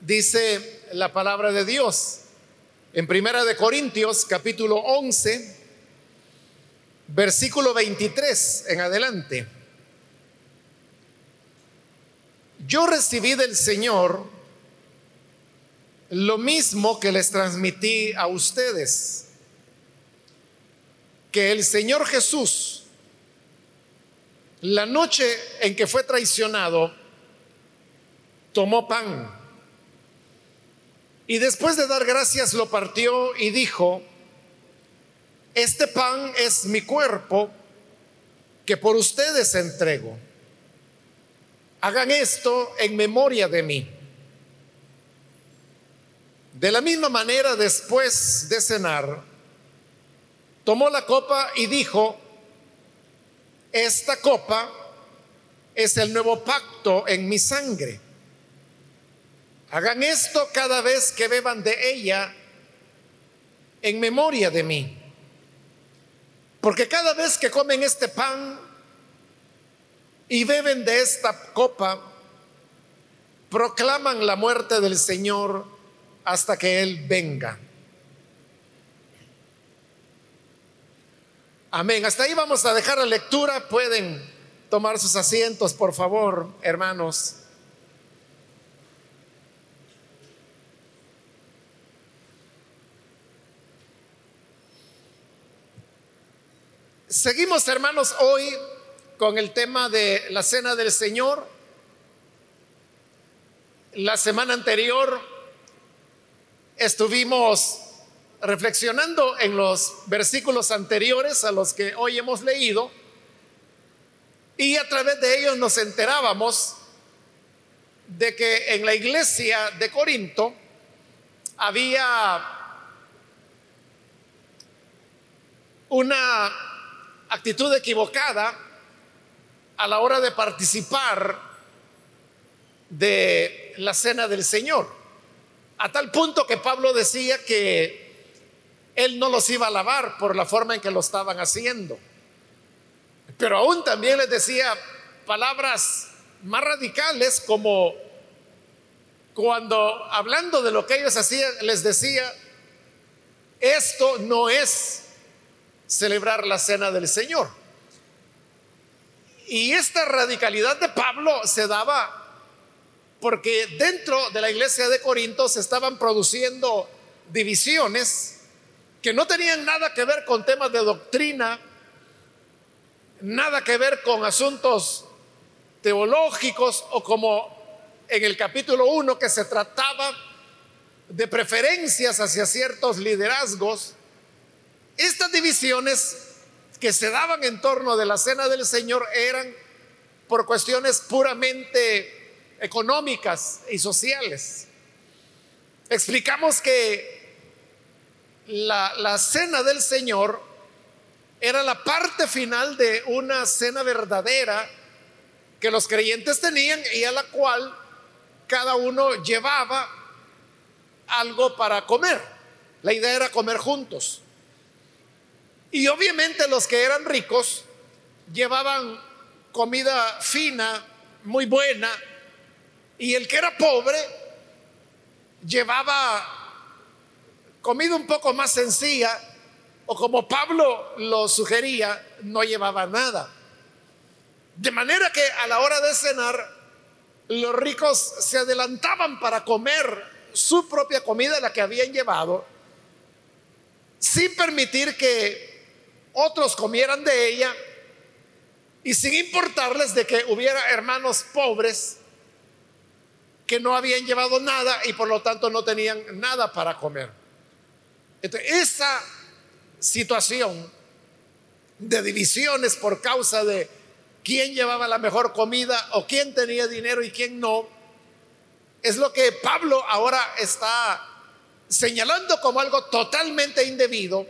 Dice la palabra de Dios en Primera de Corintios capítulo 11, versículo 23 en adelante. Yo recibí del Señor lo mismo que les transmití a ustedes, que el Señor Jesús, la noche en que fue traicionado, tomó pan y después de dar gracias lo partió y dijo, este pan es mi cuerpo que por ustedes entrego. Hagan esto en memoria de mí. De la misma manera, después de cenar, tomó la copa y dijo, esta copa es el nuevo pacto en mi sangre. Hagan esto cada vez que beban de ella en memoria de mí. Porque cada vez que comen este pan y beben de esta copa, proclaman la muerte del Señor hasta que Él venga. Amén. Hasta ahí vamos a dejar la lectura. Pueden tomar sus asientos, por favor, hermanos. Seguimos, hermanos, hoy con el tema de la cena del Señor. La semana anterior estuvimos reflexionando en los versículos anteriores a los que hoy hemos leído y a través de ellos nos enterábamos de que en la iglesia de Corinto había una actitud equivocada a la hora de participar de la cena del Señor. A tal punto que Pablo decía que él no los iba a lavar por la forma en que lo estaban haciendo. Pero aún también les decía palabras más radicales como cuando hablando de lo que ellos hacían, les decía, esto no es celebrar la cena del Señor. Y esta radicalidad de Pablo se daba porque dentro de la iglesia de Corinto se estaban produciendo divisiones que no tenían nada que ver con temas de doctrina, nada que ver con asuntos teológicos o como en el capítulo 1 que se trataba de preferencias hacia ciertos liderazgos estas divisiones que se daban en torno de la cena del Señor eran por cuestiones puramente económicas y sociales. Explicamos que la, la, cena del Señor era la parte final de una cena verdadera que los creyentes tenían y a la cual cada uno llevaba algo para comer. La idea era comer juntos. Y obviamente los que eran ricos llevaban comida fina, muy buena, y el que era pobre llevaba comida un poco más sencilla, o como Pablo lo sugería, no llevaba nada. De manera que a la hora de cenar, los ricos se adelantaban para comer su propia comida, la que habían llevado, sin permitir que otros comieran de ella y sin importarles de que hubiera hermanos pobres que no habían llevado nada y por lo tanto no tenían nada para comer. esa situación de divisiones por causa de quién llevaba la mejor comida o quién tenía dinero y quién no, es lo que Pablo ahora está señalando como algo totalmente indebido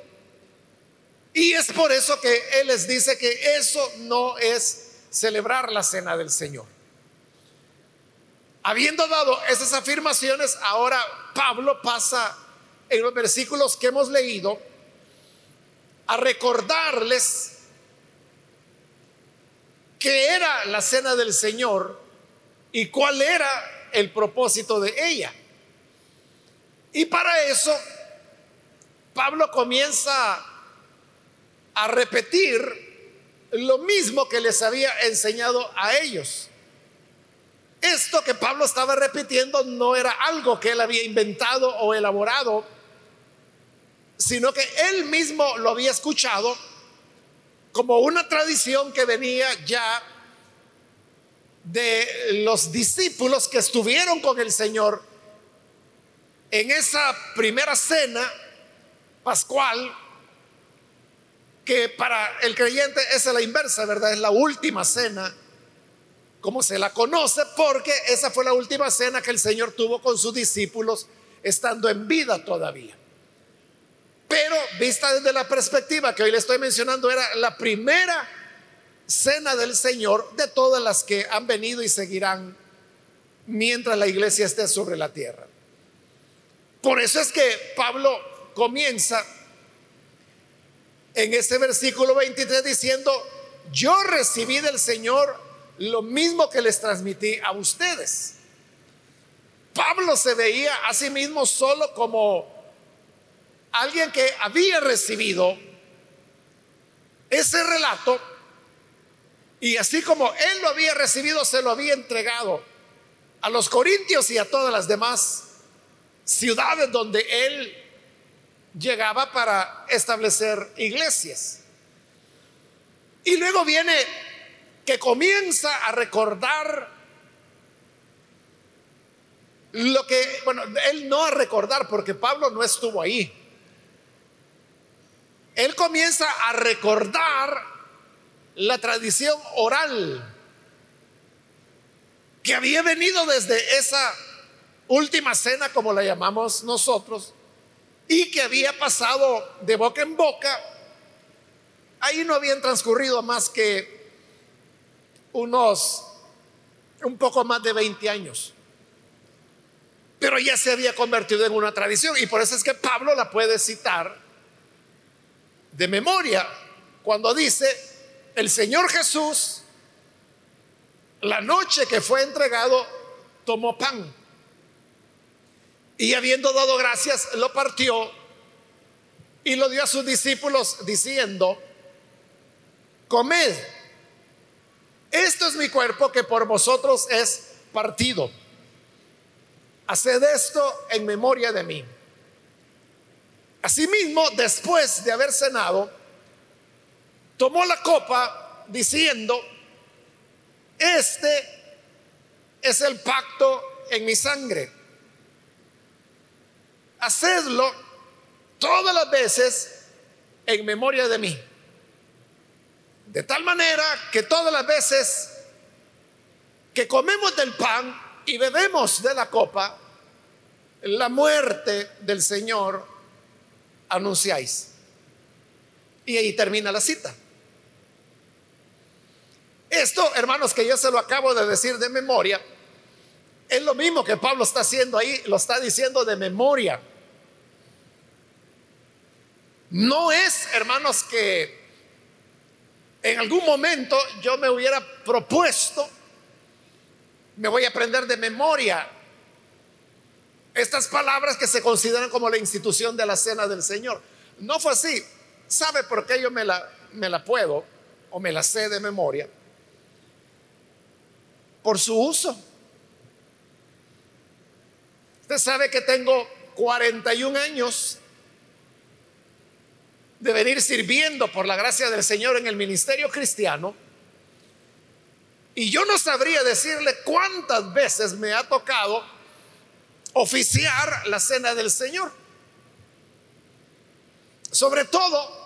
y es por eso que Él les dice que eso no es celebrar la cena del Señor. Habiendo dado esas afirmaciones, ahora Pablo pasa en los versículos que hemos leído a recordarles qué era la cena del Señor y cuál era el propósito de ella. Y para eso, Pablo comienza a repetir lo mismo que les había enseñado a ellos. Esto que Pablo estaba repitiendo no era algo que él había inventado o elaborado, sino que él mismo lo había escuchado como una tradición que venía ya de los discípulos que estuvieron con el Señor en esa primera cena pascual, que para el creyente es la inversa, ¿verdad? Es la última cena como se la conoce, porque esa fue la última cena que el Señor tuvo con sus discípulos estando en vida todavía. Pero vista desde la perspectiva que hoy le estoy mencionando, era la primera cena del Señor de todas las que han venido y seguirán mientras la iglesia esté sobre la tierra. Por eso es que Pablo comienza en ese versículo 23 diciendo, yo recibí del Señor lo mismo que les transmití a ustedes. Pablo se veía a sí mismo solo como alguien que había recibido ese relato y así como él lo había recibido, se lo había entregado a los corintios y a todas las demás ciudades donde él llegaba para establecer iglesias. Y luego viene que comienza a recordar lo que, bueno, él no a recordar porque Pablo no estuvo ahí. Él comienza a recordar la tradición oral que había venido desde esa última cena, como la llamamos nosotros, y que había pasado de boca en boca. Ahí no habían transcurrido más que unos un poco más de 20 años. Pero ya se había convertido en una tradición y por eso es que Pablo la puede citar de memoria cuando dice, el Señor Jesús, la noche que fue entregado, tomó pan y habiendo dado gracias, lo partió y lo dio a sus discípulos diciendo, comed esto es mi cuerpo que por vosotros es partido. Haced esto en memoria de mí. Asimismo, después de haber cenado, tomó la copa diciendo, este es el pacto en mi sangre. Hacedlo todas las veces en memoria de mí. De tal manera que todas las veces que comemos del pan y bebemos de la copa, la muerte del Señor anunciáis. Y ahí termina la cita. Esto, hermanos, que yo se lo acabo de decir de memoria, es lo mismo que Pablo está haciendo ahí, lo está diciendo de memoria. No es, hermanos, que en algún momento yo me hubiera propuesto, me voy a aprender de memoria estas palabras que se consideran como la institución de la cena del Señor. No fue así. ¿Sabe por qué yo me la, me la puedo o me la sé de memoria? Por su uso. Usted sabe que tengo 41 años de venir sirviendo por la gracia del Señor en el ministerio cristiano. Y yo no sabría decirle cuántas veces me ha tocado oficiar la cena del Señor. Sobre todo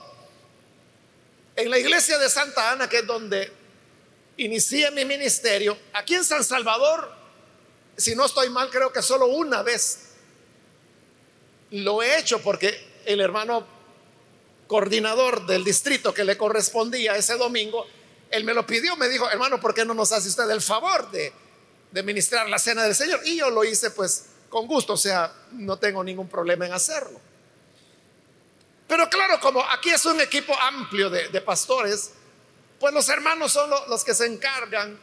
en la iglesia de Santa Ana, que es donde inicié mi ministerio, aquí en San Salvador, si no estoy mal, creo que solo una vez lo he hecho porque el hermano coordinador del distrito que le correspondía ese domingo, él me lo pidió, me dijo, hermano, ¿por qué no nos hace usted el favor de, ministrar la cena del Señor? Y yo lo hice pues con gusto, o sea, no tengo ningún problema en hacerlo. Pero claro, como aquí es un equipo amplio de pastores, pues los hermanos son los que se encargan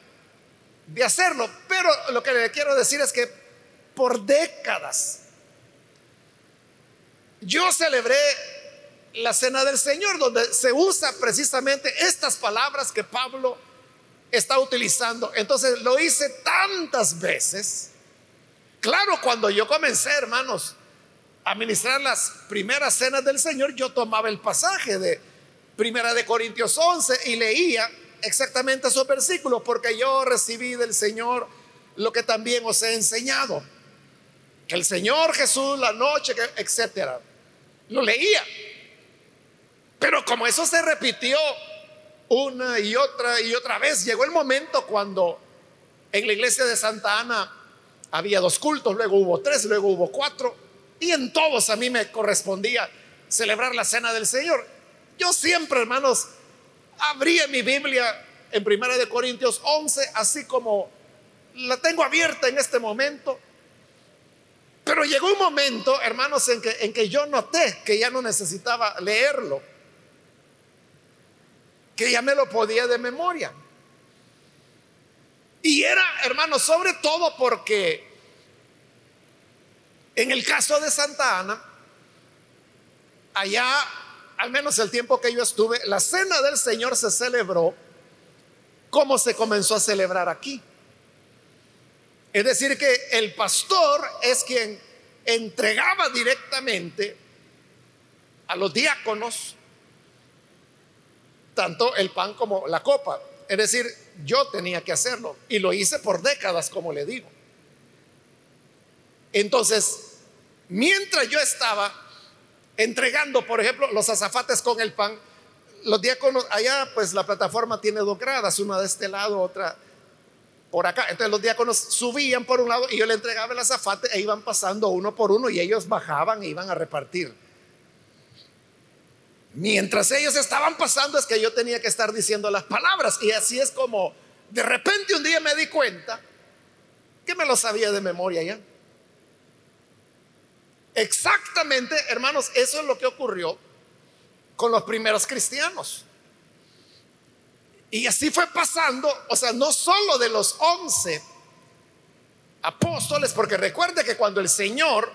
de hacerlo. Pero lo que le quiero decir es que por décadas yo celebré la cena del Señor, donde se usa precisamente estas palabras que Pablo está utilizando. Entonces lo hice tantas veces. Claro, cuando yo comencé, hermanos, a ministrar las primeras cenas del Señor, yo tomaba el pasaje de Primera de Corintios 11 y leía exactamente esos versículos, porque yo recibí del Señor lo que también os he enseñado. Que el Señor Jesús, la noche, etcétera. Lo leía. Pero como eso se repitió una y otra y otra vez, llegó el momento cuando en la iglesia de Santa Ana había dos cultos, luego hubo tres, luego hubo cuatro, y en todos a mí me correspondía celebrar la cena del Señor. Yo siempre, hermanos, abría mi Biblia en Primera de Corintios 11, así como la tengo abierta en este momento. Pero llegó un momento, hermanos, en que, en que yo noté que ya no necesitaba leerlo que ya me lo podía de memoria. Y era, hermano, sobre todo porque en el caso de Santa Ana, allá, al menos el tiempo que yo estuve, la cena del Señor se celebró como se comenzó a celebrar aquí. Es decir, que el pastor es quien entregaba directamente a los diáconos tanto el pan como la copa. Es decir, yo tenía que hacerlo y lo hice por décadas, como le digo. Entonces, mientras yo estaba entregando, por ejemplo, los azafates con el pan, los diáconos, allá pues la plataforma tiene dos gradas, una de este lado, otra por acá. Entonces los diáconos subían por un lado y yo le entregaba el azafate e iban pasando uno por uno y ellos bajaban e iban a repartir. Mientras ellos estaban pasando es que yo tenía que estar diciendo las palabras. Y así es como de repente un día me di cuenta que me lo sabía de memoria ya. Exactamente, hermanos, eso es lo que ocurrió con los primeros cristianos. Y así fue pasando, o sea, no solo de los once apóstoles, porque recuerde que cuando el Señor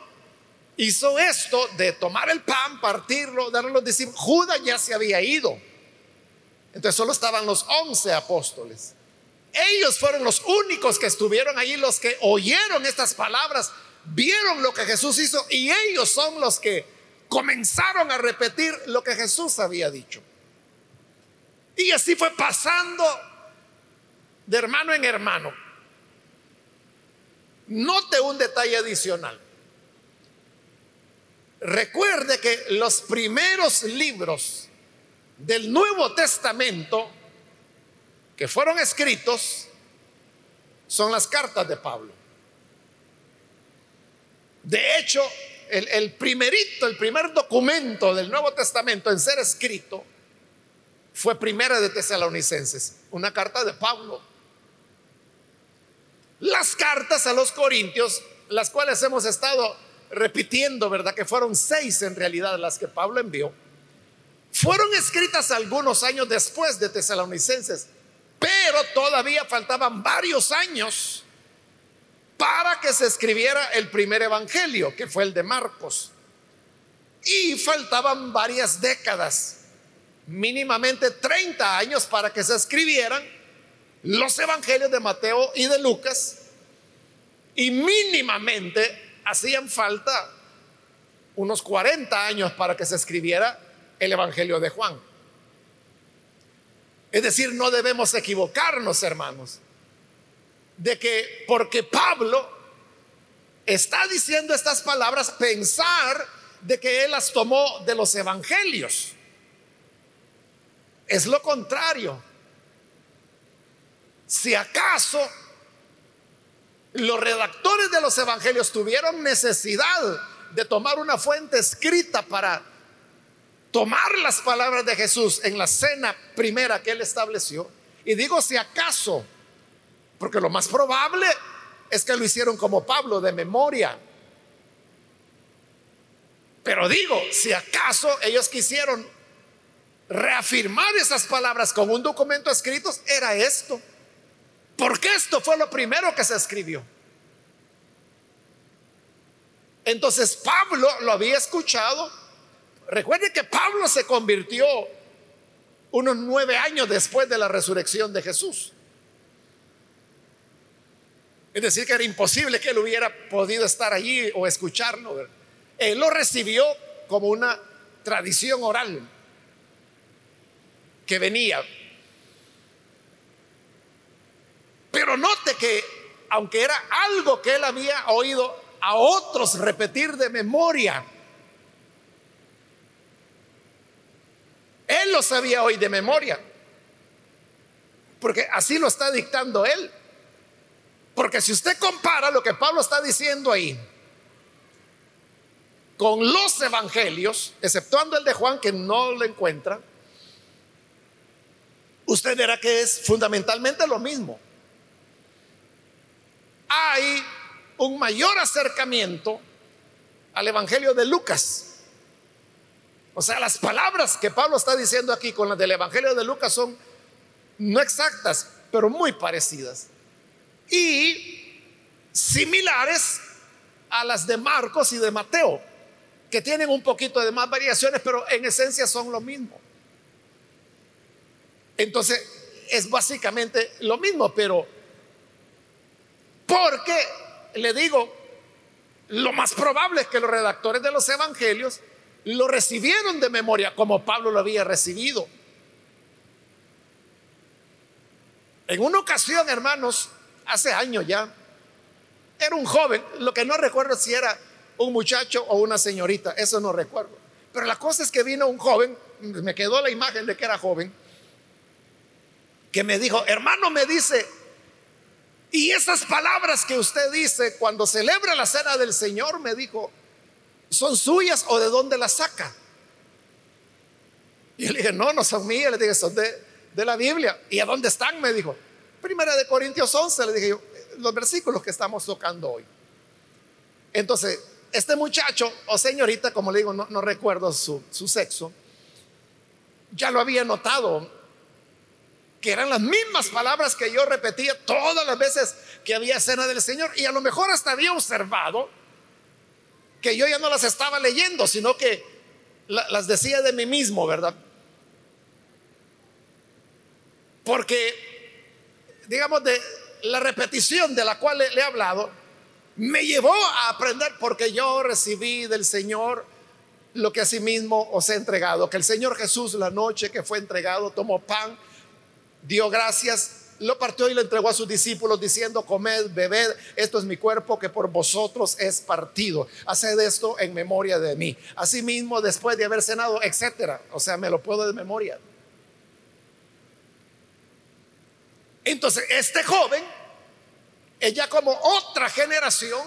hizo esto de tomar el pan, partirlo, darle a los discípulos. Judas ya se había ido. Entonces solo estaban los once apóstoles. Ellos fueron los únicos que estuvieron allí, los que oyeron estas palabras, vieron lo que Jesús hizo y ellos son los que comenzaron a repetir lo que Jesús había dicho. Y así fue pasando de hermano en hermano. Note un detalle adicional. Recuerde que los primeros libros del Nuevo Testamento que fueron escritos son las cartas de Pablo. De hecho, el, primerito, el primer documento del Nuevo Testamento en ser escrito fue Primera de Tesalonicenses, una carta de Pablo. Las cartas a los Corintios, las cuales hemos estado repitiendo, ¿verdad? Que fueron seis en realidad las que Pablo envió. Fueron escritas algunos años después de Tesalonicenses, pero todavía faltaban varios años para que se escribiera el primer evangelio, que fue el de Marcos. Y faltaban varias décadas, mínimamente 30 años para que se escribieran los evangelios de Mateo y de Lucas. Y mínimamente hacían falta unos 40 años para que se escribiera el Evangelio de Juan. Es decir, no debemos equivocarnos, hermanos, de que porque Pablo está diciendo estas palabras, pensar de que él las tomó de los evangelios. Es lo contrario. Si acaso los redactores de los evangelios tuvieron necesidad de tomar una fuente escrita para tomar las palabras de Jesús en la cena primera que él estableció. Y digo si acaso, porque lo más probable es que lo hicieron como Pablo de memoria. Pero digo, si acaso ellos quisieron reafirmar esas palabras con un documento escrito, era esto. Porque esto fue lo primero que se escribió. Entonces Pablo lo había escuchado. Recuerde que Pablo se convirtió unos nueve años después de la resurrección de Jesús. Es decir, que era imposible que él hubiera podido estar allí o escucharlo. Él lo recibió como una tradición oral que venía. Pero note que, aunque era algo que él había oído a otros repetir de memoria, él lo sabía hoy de memoria. Porque así lo está dictando él. Porque si usted compara lo que Pablo está diciendo ahí con los evangelios, exceptuando el de Juan que no lo encuentra, usted verá que es fundamentalmente lo mismo. Hay un mayor acercamiento al evangelio de Lucas. O sea, las palabras que Pablo está diciendo aquí con las del evangelio de Lucas son no exactas, pero muy parecidas y similares a las de Marcos y de Mateo, que tienen un poquito de más variaciones, pero en esencia son lo mismo. Entonces, es básicamente lo mismo, pero porque, le digo, lo más probable es que los redactores de los evangelios lo recibieron de memoria como Pablo lo había recibido. En una ocasión, hermanos, hace años ya. Era un joven, lo que no recuerdo si era un muchacho o una señorita, eso no recuerdo. Pero la cosa es que vino un joven, me quedó la imagen de que era joven, que me dijo, hermano, me dice, y esas palabras que usted dice cuando celebra la cena del Señor, me dijo, ¿son suyas o de dónde las saca? Y le dije, no, no son mías, le dije, son de, de la Biblia. ¿Y a dónde están? Me dijo, Primera de Corintios 11, le dije yo, los versículos que estamos tocando hoy. Entonces, este muchacho o señorita, como le digo, no, recuerdo su, su sexo, ya lo había notado, que eran las mismas palabras que yo repetía todas las veces que había cena del Señor, y a lo mejor hasta había observado que yo ya no las estaba leyendo, sino que las decía de mí mismo, ¿verdad? Porque digamos, de la repetición de la cual le, he hablado, me llevó a aprender porque yo recibí del Señor lo que asimismo os he entregado, que el Señor Jesús la noche que fue entregado tomó pan, dio gracias, lo partió y lo entregó a sus discípulos diciendo, comed, bebed, esto es mi cuerpo que por vosotros es partido. Haced esto en memoria de mí. Asimismo, después de haber cenado, etcétera. O sea, me lo puedo de memoria. Entonces, este joven es ya como otra generación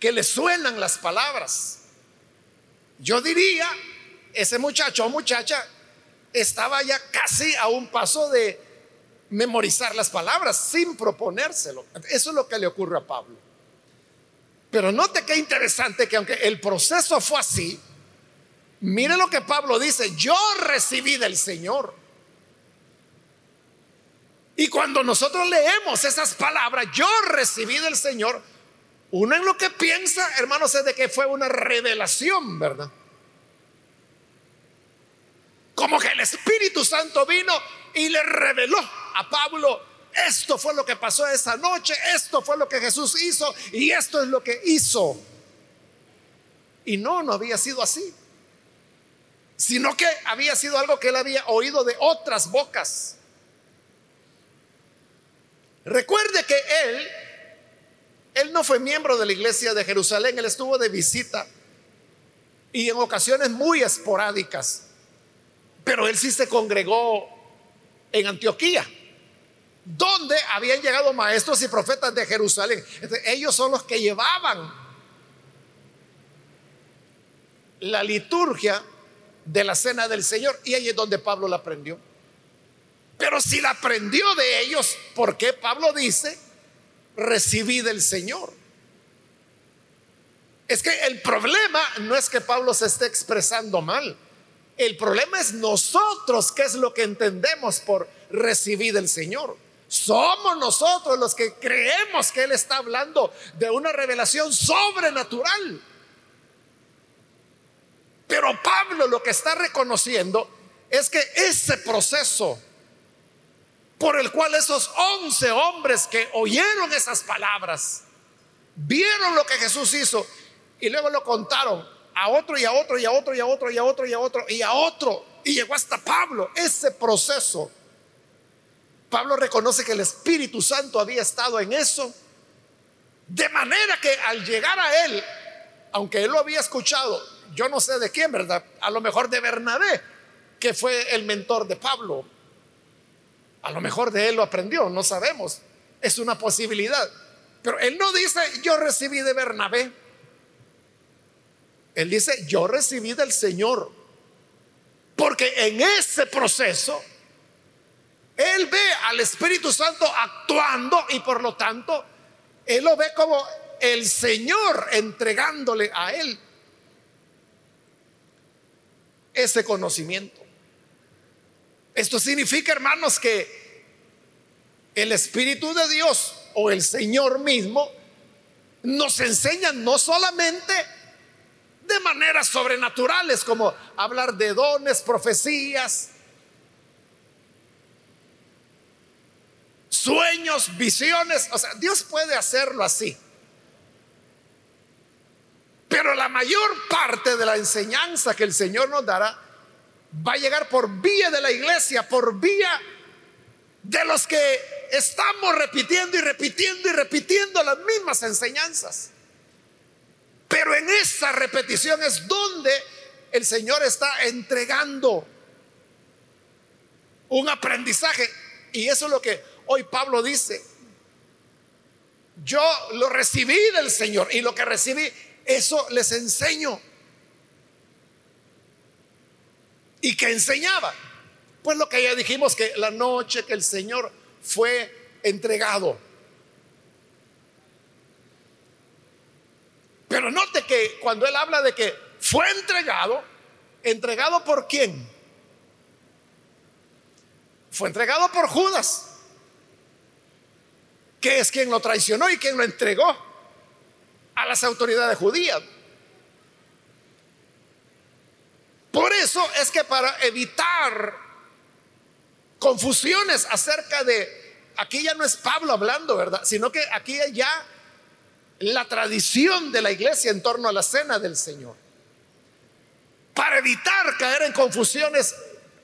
que le suenan las palabras. Yo diría, ese muchacho o muchacha estaba ya casi a un paso de memorizar las palabras sin proponérselo. Eso es lo que le ocurre a Pablo. Pero note qué interesante que aunque el proceso fue así, mire lo que Pablo dice, yo recibí del Señor. Y cuando nosotros leemos esas palabras, yo recibí del Señor, uno en lo que piensa, hermanos, es de que fue una revelación, ¿verdad? Como que el Espíritu Santo vino y le reveló a Pablo, esto fue lo que pasó esa noche, esto fue lo que Jesús hizo y esto es lo que hizo. Y no, no había sido así, sino que había sido algo que él había oído de otras bocas. Recuerde que él, él no fue miembro de la iglesia de Jerusalén, él estuvo de visita y en ocasiones muy esporádicas, pero él sí se congregó en Antioquía, donde habían llegado maestros y profetas de Jerusalén. ellos son los que llevaban la liturgia de la cena del Señor y ahí es donde Pablo la aprendió. Pero si la aprendió de ellos, ¿por qué Pablo dice, recibí del Señor? Es que el problema no es que Pablo se esté expresando mal. El problema es nosotros, qué es lo que entendemos por recibir del Señor. Somos nosotros los que creemos que Él está hablando de una revelación sobrenatural. Pero Pablo lo que está reconociendo es que ese proceso por el cual esos once hombres que oyeron esas palabras, vieron lo que Jesús hizo y luego lo contaron a otro y a otro y a otro y a otro y a otro y a otro y a otro y llegó hasta Pablo. Ese proceso, Pablo reconoce que el Espíritu Santo había estado en eso, de manera que al llegar a él, aunque él lo había escuchado, yo no sé de quién, ¿verdad? A lo mejor de Bernabé, que fue el mentor de Pablo. A lo mejor de él lo aprendió, no sabemos. Es una posibilidad. Pero él no dice, yo recibí de Bernabé. Él dice, yo recibí del Señor. Porque en ese proceso, Él ve al Espíritu Santo actuando y por lo tanto, Él lo ve como el Señor entregándole a Él ese conocimiento. Esto significa, hermanos, que el Espíritu de Dios o el Señor mismo nos enseña no solamente de maneras sobrenaturales, como hablar de dones, profecías, sueños, visiones. O sea, Dios puede hacerlo así. Pero la mayor parte de la enseñanza que el Señor nos dará va a llegar por vía de la iglesia, por vía de los que estamos repitiendo y repitiendo y repitiendo las mismas enseñanzas. Pero en esa repetición es donde el Señor está entregando un aprendizaje. Y eso es lo que hoy Pablo dice. Yo lo recibí del Señor y lo que recibí, eso les enseño. ¿Y que enseñaba? Pues lo que ya dijimos que la noche que el Señor fue entregado. Pero note que cuando él habla de que fue entregado, entregado por quién? Fue entregado por Judas, que es quien lo traicionó y quien lo entregó a las autoridades judías. Por eso es que para evitar confusiones acerca de, aquí ya no es Pablo hablando, ¿verdad? Sino que aquí ya la tradición de la iglesia en torno a la cena del Señor. Para evitar caer en confusiones,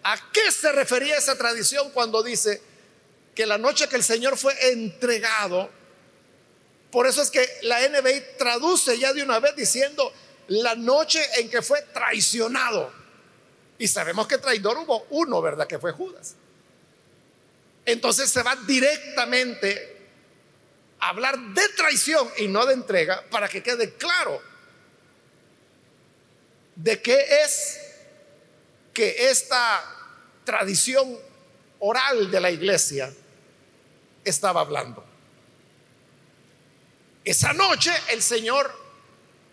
¿a qué se refería esa tradición cuando dice que la noche que el Señor fue entregado, por eso es que la NBI traduce ya de una vez diciendo la noche en que fue traicionado. Y sabemos que traidor hubo uno, ¿verdad? Que fue Judas. Entonces se va directamente hablar de traición y no de entrega para que quede claro de qué es que esta tradición oral de la iglesia estaba hablando. Esa noche el Señor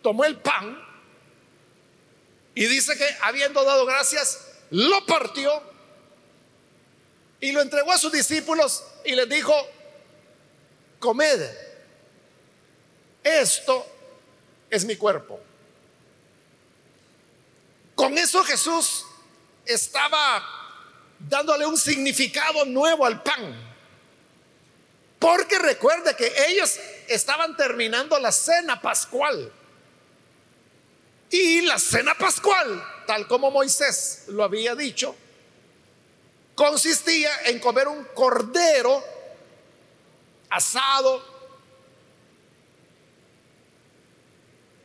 tomó el pan y dice que habiendo dado gracias, lo partió y lo entregó a sus discípulos y les dijo, comed, esto es mi cuerpo. Con eso Jesús estaba dándole un significado nuevo al pan. Porque recuerde que ellos estaban terminando la cena pascual. Y la cena pascual, tal como Moisés lo había dicho, consistía en comer un cordero asado,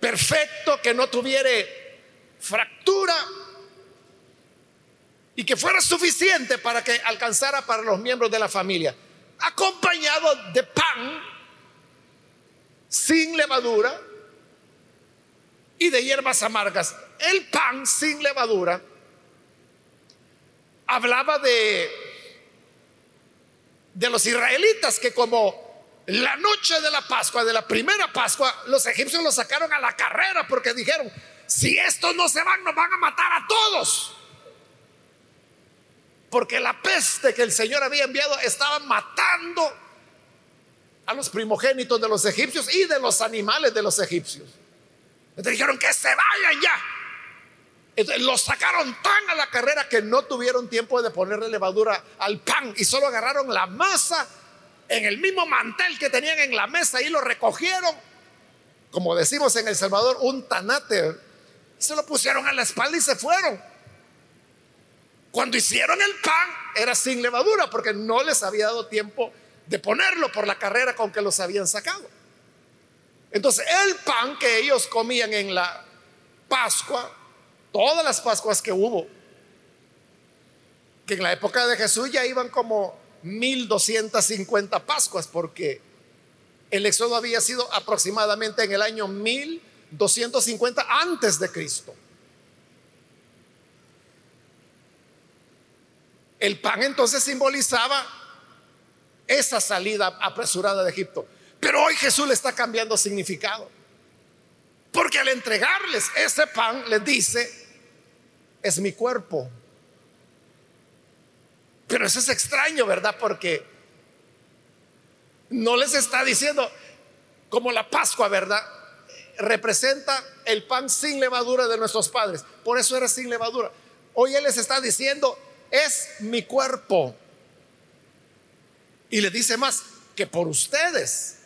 perfecto, que no tuviera fractura y que fuera suficiente para que alcanzara para los miembros de la familia, acompañado de pan sin levadura y de hierbas amargas. El pan sin levadura hablaba de de los israelitas que como la noche de la Pascua, de la primera Pascua, los egipcios los sacaron a la carrera porque dijeron, si estos no se van, nos van a matar a todos. porque la peste que el Señor había enviado estaba matando a los primogénitos de los egipcios y de los animales de los egipcios. Entonces dijeron que se vayan ya. Los sacaron tan a la carrera que no tuvieron tiempo de ponerle levadura al pan y solo agarraron la masa en el mismo mantel que tenían en la mesa y lo recogieron, como decimos en El Salvador, un tanate. Se lo pusieron a la espalda y se fueron. Cuando hicieron el pan era sin levadura porque no les había dado tiempo de ponerlo por la carrera con que los habían sacado. Entonces el pan que ellos comían en la Pascua, todas las Pascuas que hubo, que en la época de Jesús ya iban como 1250 Pascuas, porque el éxodo había sido aproximadamente en el año 1250 antes de Cristo. El pan entonces simbolizaba esa salida apresurada de Egipto. Pero hoy Jesús le está cambiando significado. Porque al entregarles ese pan, les dice, es mi cuerpo. Pero eso es extraño, ¿verdad? Porque no les está diciendo, como la Pascua, ¿verdad? Representa el pan sin levadura de nuestros padres. Por eso era sin levadura. Hoy Él les está diciendo, es mi cuerpo. Y le dice más, que por ustedes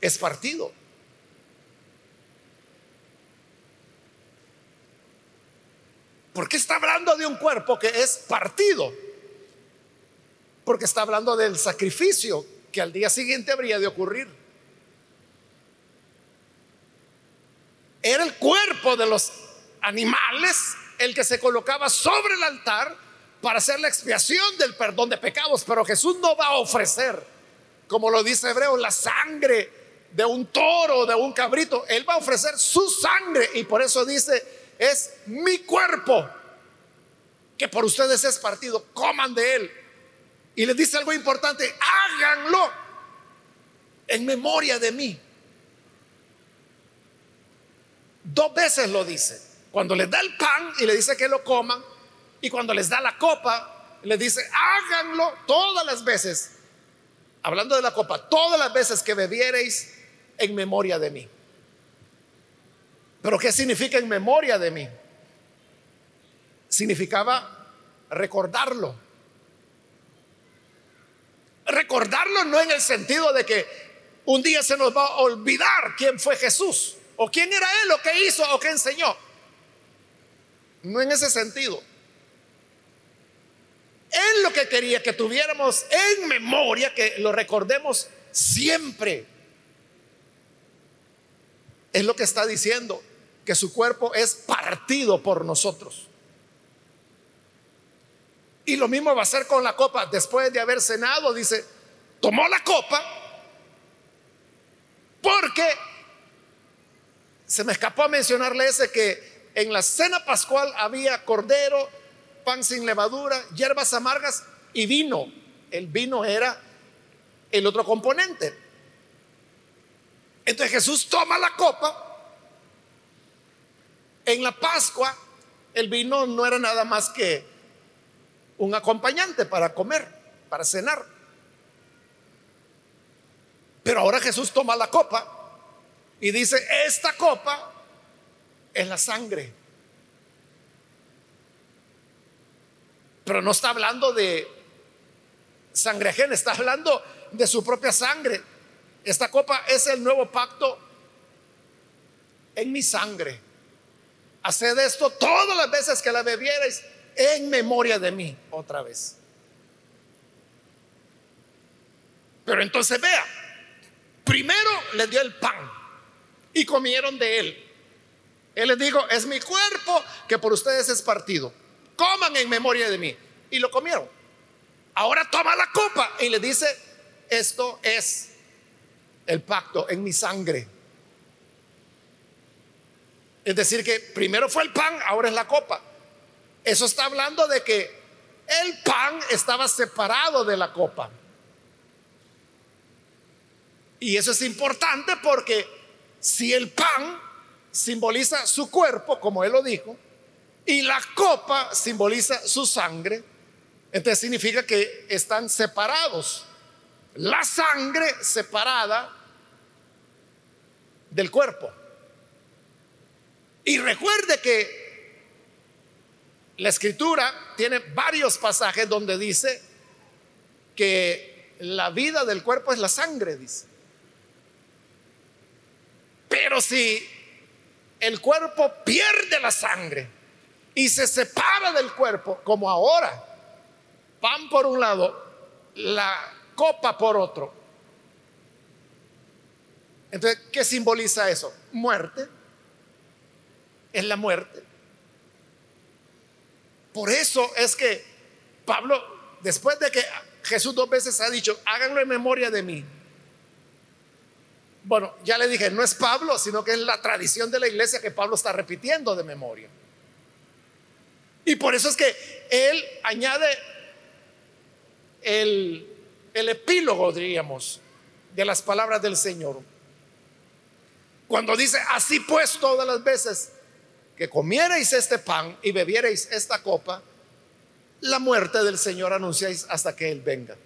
es partido. ¿Por qué está hablando de un cuerpo que es partido? Porque está hablando del sacrificio que al día siguiente habría de ocurrir. Era el cuerpo de los animales el que se colocaba sobre el altar para hacer la expiación del perdón de pecados, pero Jesús no va a ofrecer, como lo dice Hebreo, la sangre de un toro, de un cabrito, Él va a ofrecer su sangre y por eso dice, es mi cuerpo, que por ustedes es partido, coman de Él. Y les dice algo importante, háganlo en memoria de mí. Dos veces lo dice. Cuando les da el pan y le dice que lo coman, y cuando les da la copa, le dice, háganlo todas las veces, hablando de la copa, todas las veces que bebiereis en memoria de mí. Pero ¿qué significa en memoria de mí? Significaba recordarlo. Recordarlo no en el sentido de que un día se nos va a olvidar quién fue Jesús, o quién era Él, o qué hizo, o qué enseñó. No en ese sentido. Él lo que quería que tuviéramos en memoria, que lo recordemos siempre. Es lo que está diciendo, que su cuerpo es partido por nosotros. Y lo mismo va a ser con la copa. Después de haber cenado, dice, tomó la copa porque se me escapó mencionarle ese que en la cena pascual había cordero pan sin levadura, hierbas amargas y vino. El vino era el otro componente. Entonces Jesús toma la copa. En la Pascua el vino no era nada más que un acompañante para comer, para cenar. Pero ahora Jesús toma la copa y dice, esta copa es la sangre Pero no está hablando de sangre ajena, está hablando de su propia sangre. Esta copa es el nuevo pacto en mi sangre. Haced esto todas las veces que la bebierais en memoria de mí, otra vez. Pero entonces vea, primero les dio el pan y comieron de él. Él les dijo, es mi cuerpo que por ustedes es partido coman en memoria de mí. Y lo comieron. Ahora toma la copa y le dice, esto es el pacto en mi sangre. Es decir, que primero fue el pan, ahora es la copa. Eso está hablando de que el pan estaba separado de la copa. Y eso es importante porque si el pan simboliza su cuerpo, como él lo dijo, y la copa simboliza su sangre. Entonces significa que están separados. La sangre separada del cuerpo. Y recuerde que la escritura tiene varios pasajes donde dice que la vida del cuerpo es la sangre, dice. Pero si el cuerpo pierde la sangre y se separa del cuerpo, como ahora, pan por un lado, la copa por otro. Entonces, ¿qué simboliza eso? Muerte. Es la muerte. Por eso es que Pablo, después de que Jesús dos veces ha dicho, háganlo en memoria de mí. Bueno, ya le dije, no es Pablo, sino que es la tradición de la iglesia que Pablo está repitiendo de memoria. Y por eso es que él añade el, el epílogo, diríamos, de las palabras del Señor. Cuando dice, así pues todas las veces que comierais este pan y bebierais esta copa, la muerte del Señor anunciáis hasta que Él venga.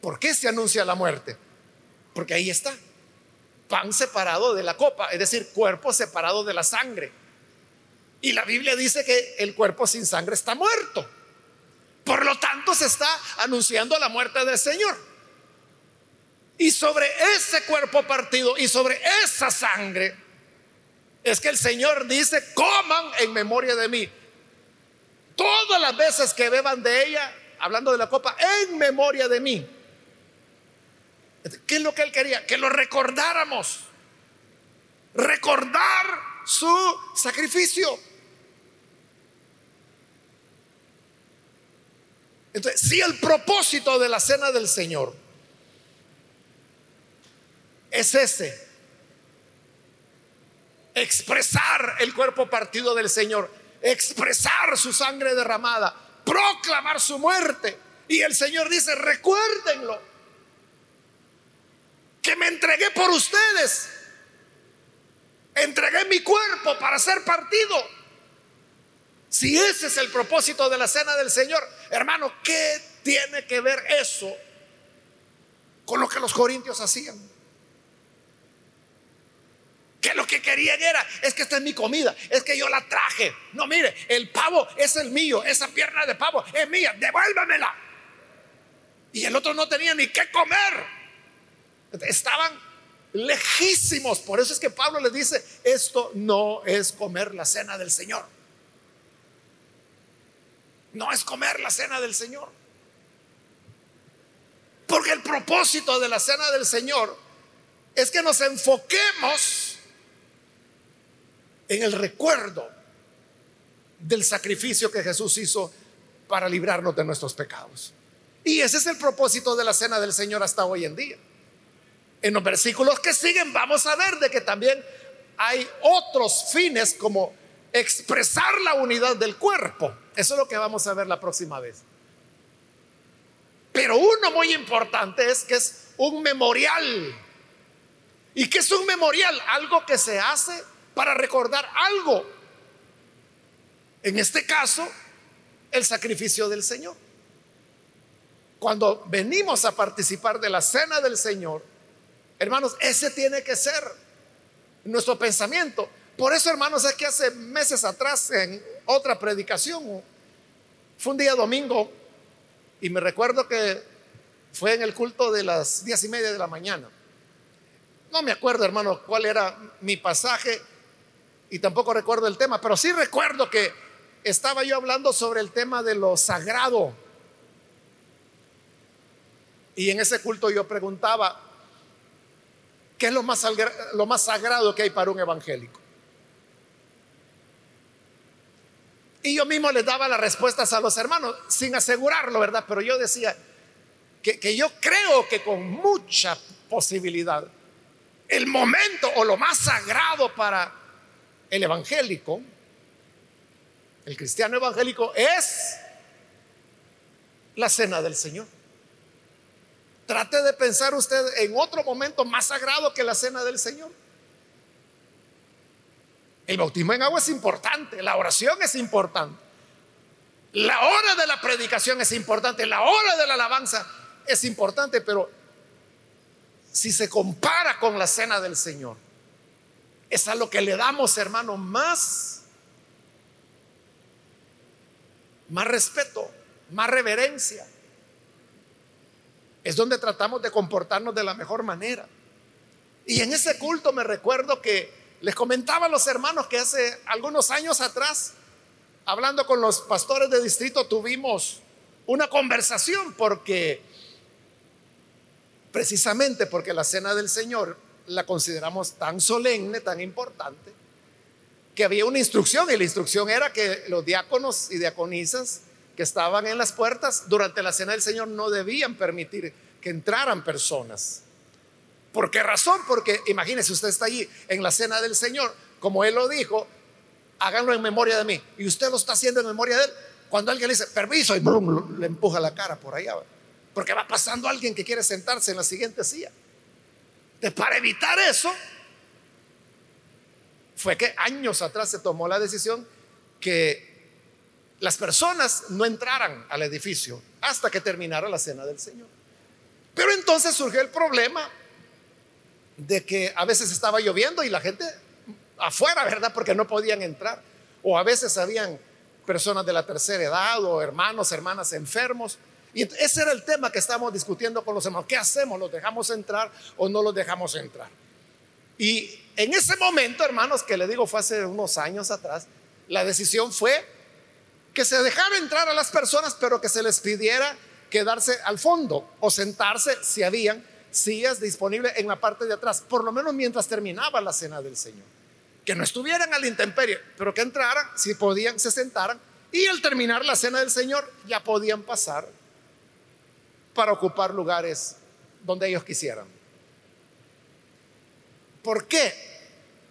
¿Por qué se anuncia la muerte? Porque ahí está. Pan separado de la copa, es decir, cuerpo separado de la sangre. Y la Biblia dice que el cuerpo sin sangre está muerto. Por lo tanto, se está anunciando la muerte del Señor. Y sobre ese cuerpo partido y sobre esa sangre, es que el Señor dice, coman en memoria de mí. Todas las veces que beban de ella, hablando de la copa, en memoria de mí. ¿Qué es lo que él quería? Que lo recordáramos. Recordar su sacrificio. Entonces, si el propósito de la cena del Señor es ese, expresar el cuerpo partido del Señor, expresar su sangre derramada, proclamar su muerte. Y el Señor dice, recuérdenlo, que me entregué por ustedes, entregué mi cuerpo para ser partido. Si ese es el propósito de la cena del Señor, hermano, ¿qué tiene que ver eso con lo que los corintios hacían? Que lo que querían era, es que esta es mi comida, es que yo la traje. No, mire, el pavo es el mío, esa pierna de pavo es mía, devuélvamela. Y el otro no tenía ni qué comer. Estaban lejísimos. Por eso es que Pablo les dice, esto no es comer la cena del Señor. No es comer la cena del Señor. Porque el propósito de la cena del Señor es que nos enfoquemos en el recuerdo del sacrificio que Jesús hizo para librarnos de nuestros pecados. Y ese es el propósito de la cena del Señor hasta hoy en día. En los versículos que siguen vamos a ver de que también hay otros fines como expresar la unidad del cuerpo. Eso es lo que vamos a ver la próxima vez. Pero uno muy importante es que es un memorial. ¿Y qué es un memorial? Algo que se hace para recordar algo. En este caso, el sacrificio del Señor. Cuando venimos a participar de la cena del Señor, hermanos, ese tiene que ser nuestro pensamiento. Por eso, hermanos, es que hace meses atrás en otra predicación, fue un día domingo y me recuerdo que fue en el culto de las diez y media de la mañana. No me acuerdo, hermano, cuál era mi pasaje, y tampoco recuerdo el tema, pero sí recuerdo que estaba yo hablando sobre el tema de lo sagrado. Y en ese culto yo preguntaba, ¿qué es lo más, lo más sagrado que hay para un evangélico? Y yo mismo les daba las respuestas a los hermanos, sin asegurarlo, ¿verdad? Pero yo decía que, que yo creo que con mucha posibilidad, el momento o lo más sagrado para el evangélico, el cristiano evangélico es la cena del Señor. Trate de pensar usted en otro momento más sagrado que la cena del Señor. El bautismo en agua es importante, la oración es importante. La hora de la predicación es importante, la hora de la alabanza es importante, pero si se compara con la cena del Señor, es a lo que le damos, hermano, más, más respeto, más reverencia. Es donde tratamos de comportarnos de la mejor manera. Y en ese culto me recuerdo que les comentaba a los hermanos que hace algunos años atrás, hablando con los pastores de distrito, tuvimos una conversación porque, precisamente porque la cena del Señor la consideramos tan solemne, tan importante, que había una instrucción y la instrucción era que los diáconos y diaconisas que estaban en las puertas durante la cena del Señor no debían permitir que entraran personas. ¿Por qué razón? Porque imagínese, usted está allí en la cena del Señor, como Él lo dijo, háganlo en memoria de mí. Y usted lo está haciendo en memoria de Él. Cuando alguien le dice, permiso, y le empuja la cara por allá. Porque va pasando alguien que quiere sentarse en la siguiente silla. Para evitar eso, fue que años atrás se tomó la decisión que las personas no entraran al edificio hasta que terminara la cena del Señor. Pero entonces surgió el problema de que a veces estaba lloviendo y la gente afuera, ¿verdad? Porque no podían entrar. O a veces habían personas de la tercera edad o hermanos, hermanas enfermos. Y ese era el tema que estábamos discutiendo con los hermanos. ¿Qué hacemos? ¿Los dejamos entrar o no los dejamos entrar? Y en ese momento, hermanos, que le digo fue hace unos años atrás, la decisión fue que se dejara entrar a las personas, pero que se les pidiera quedarse al fondo o sentarse si habían sillas disponibles en la parte de atrás, por lo menos mientras terminaba la cena del Señor. Que no estuvieran a la intemperie, pero que entraran, si podían, se sentaran y al terminar la cena del Señor ya podían pasar para ocupar lugares donde ellos quisieran. ¿Por qué?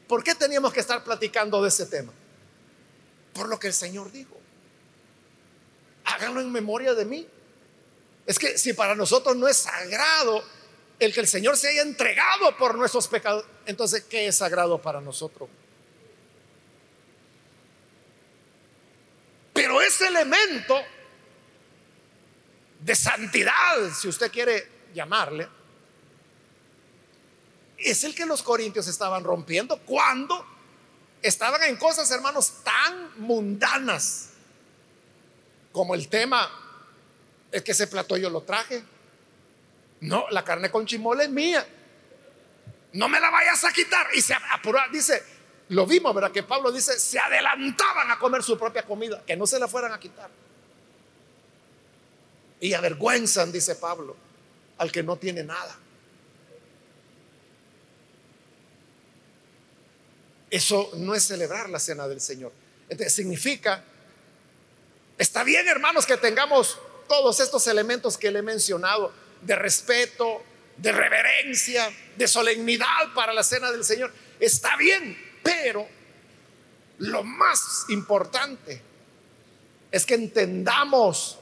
¿Por qué teníamos que estar platicando de ese tema? Por lo que el Señor dijo. Háganlo en memoria de mí. Es que si para nosotros no es sagrado el que el Señor se haya entregado por nuestros pecados, entonces, ¿qué es sagrado para nosotros? Pero ese elemento de santidad, si usted quiere llamarle, es el que los corintios estaban rompiendo cuando estaban en cosas, hermanos, tan mundanas como el tema, es que ese plato yo lo traje. No, la carne con chimole es mía. No me la vayas a quitar. Y se apuró, dice, lo vimos, ¿verdad? Que Pablo dice, se adelantaban a comer su propia comida, que no se la fueran a quitar. Y avergüenzan, dice Pablo, al que no tiene nada. Eso no es celebrar la cena del Señor. Entonces significa, está bien hermanos que tengamos todos estos elementos que le he mencionado, de respeto, de reverencia, de solemnidad para la cena del Señor. Está bien, pero lo más importante es que entendamos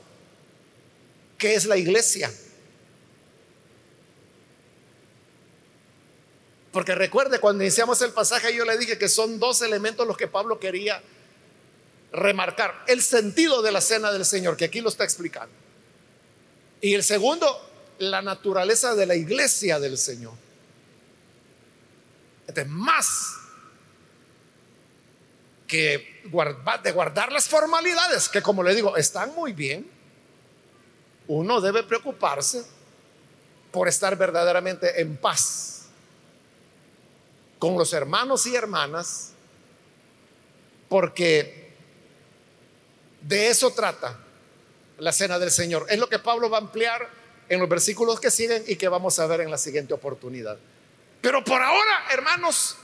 qué es la iglesia. Porque recuerde, cuando iniciamos el pasaje yo le dije que son dos elementos los que Pablo quería remarcar. El sentido de la cena del Señor, que aquí lo está explicando. Y el segundo, la naturaleza de la iglesia del Señor. Este, más que de guardar las formalidades, que como le digo, están muy bien, uno debe preocuparse por estar verdaderamente en paz con los hermanos y hermanas, porque de eso trata la cena del Señor. Es lo que Pablo va a ampliar en los versículos que siguen y que vamos a ver en la siguiente oportunidad. Pero por ahora, hermanos,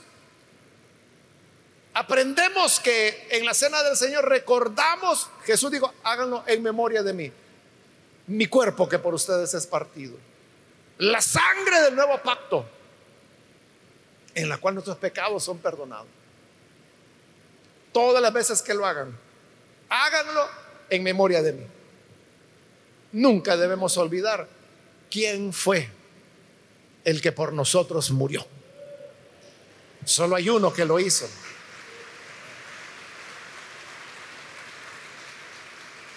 aprendemos que en la cena del Señor recordamos, Jesús dijo, háganlo en memoria de mí, mi cuerpo que por ustedes es partido, la sangre del nuevo pacto, en la cual nuestros pecados son perdonados. Todas las veces que lo hagan, háganlo en memoria de mí. Nunca debemos olvidar quién fue el que por nosotros murió. Solo hay uno que lo hizo.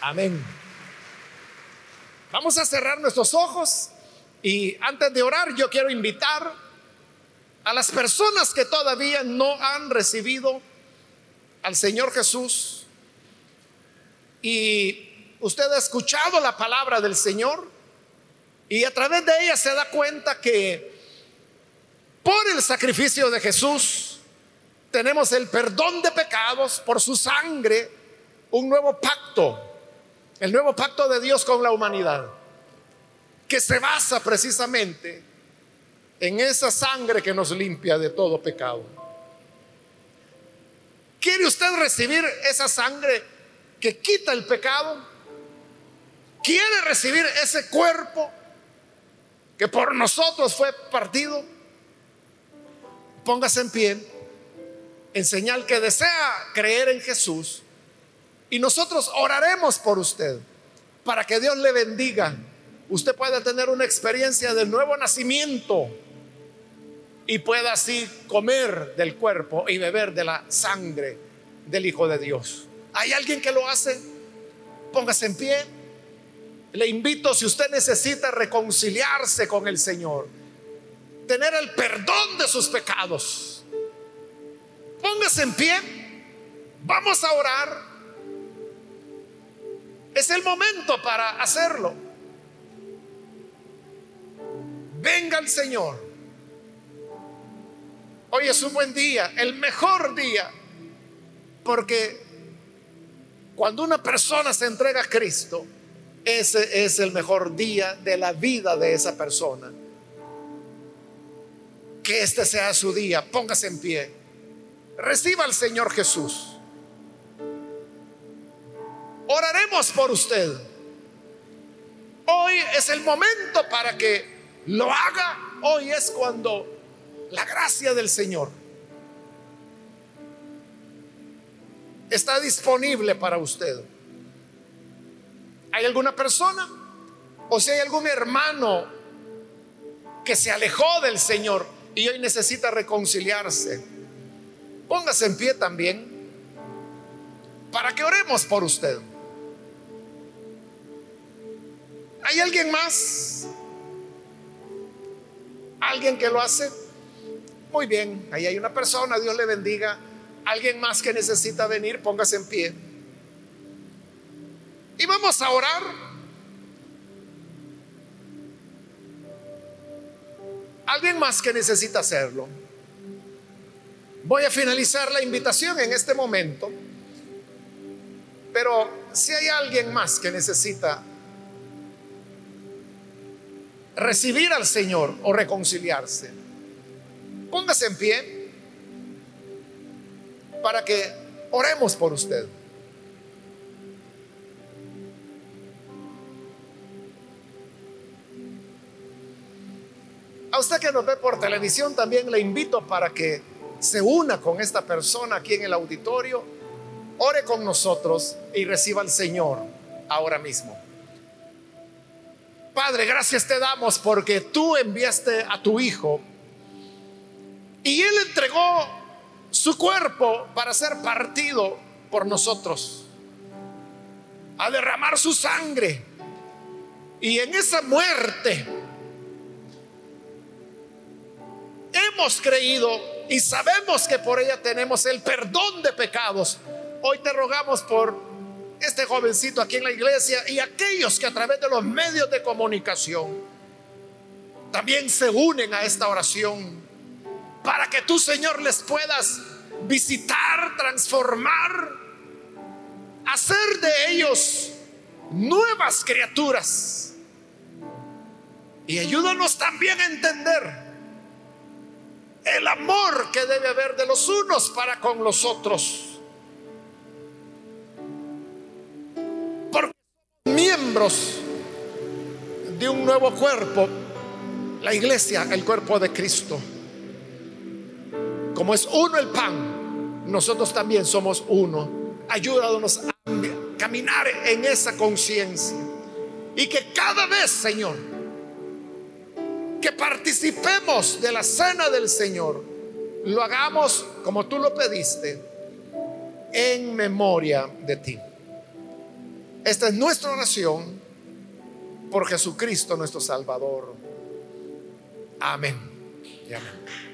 Amén. Vamos a cerrar nuestros ojos y antes de orar yo quiero invitar a las personas que todavía no han recibido al Señor Jesús. Y usted ha escuchado la palabra del Señor y a través de ella se da cuenta que por el sacrificio de Jesús tenemos el perdón de pecados por su sangre, un nuevo pacto, el nuevo pacto de Dios con la humanidad, que se basa precisamente en esa sangre que nos limpia de todo pecado. ¿Quiere usted recibir esa sangre que quita el pecado? ¿Quiere recibir ese cuerpo que por nosotros fue partido? Póngase en pie en señal que desea creer en Jesús y nosotros oraremos por usted para que Dios le bendiga. Usted pueda tener una experiencia de nuevo nacimiento y pueda así comer del cuerpo y beber de la sangre del Hijo de Dios. ¿Hay alguien que lo hace? Póngase en pie. Le invito, si usted necesita reconciliarse con el Señor, tener el perdón de sus pecados, póngase en pie. Vamos a orar. Es el momento para hacerlo. Venga el Señor. Hoy es un buen día, el mejor día, porque cuando una persona se entrega a Cristo, ese es el mejor día de la vida de esa persona. Que este sea su día, póngase en pie. Reciba al Señor Jesús. Oraremos por usted. Hoy es el momento para que lo haga. Hoy es cuando la gracia del Señor está disponible para usted. ¿Hay alguna persona? O si hay algún hermano que se alejó del Señor y hoy necesita reconciliarse, póngase en pie también para que oremos por usted. ¿Hay alguien más? ¿Alguien que lo hace? Muy bien, ahí hay una persona, Dios le bendiga. Alguien más que necesita venir, póngase en pie. Y vamos a orar. Alguien más que necesita hacerlo. Voy a finalizar la invitación en este momento. Pero si hay alguien más que necesita recibir al Señor o reconciliarse, Póngase en pie para que oremos por usted. A usted que nos ve por televisión también le invito para que se una con esta persona aquí en el auditorio, ore con nosotros y reciba al Señor ahora mismo. Padre, gracias te damos porque tú enviaste a tu Hijo y Él entregó su cuerpo para ser partido por nosotros, a derramar su sangre. Y en esa muerte hemos creído y sabemos que por ella tenemos el perdón de pecados. Hoy te rogamos por este jovencito aquí en la iglesia y aquellos que a través de los medios de comunicación también se unen a esta oración para que tú, Señor, les puedas visitar, transformar, hacer de ellos nuevas criaturas. Y ayúdanos también a entender el amor que debe haber de los unos para con los otros. Miembros de un nuevo cuerpo, la iglesia, el cuerpo de Cristo. Como es uno el pan, nosotros también somos uno. Ayúdanos a caminar en esa conciencia. Y que cada vez, Señor, que participemos de la cena del Señor, lo hagamos como tú lo pediste, en memoria de ti. Esta es nuestra oración por Jesucristo nuestro Salvador. Amén. Y amén.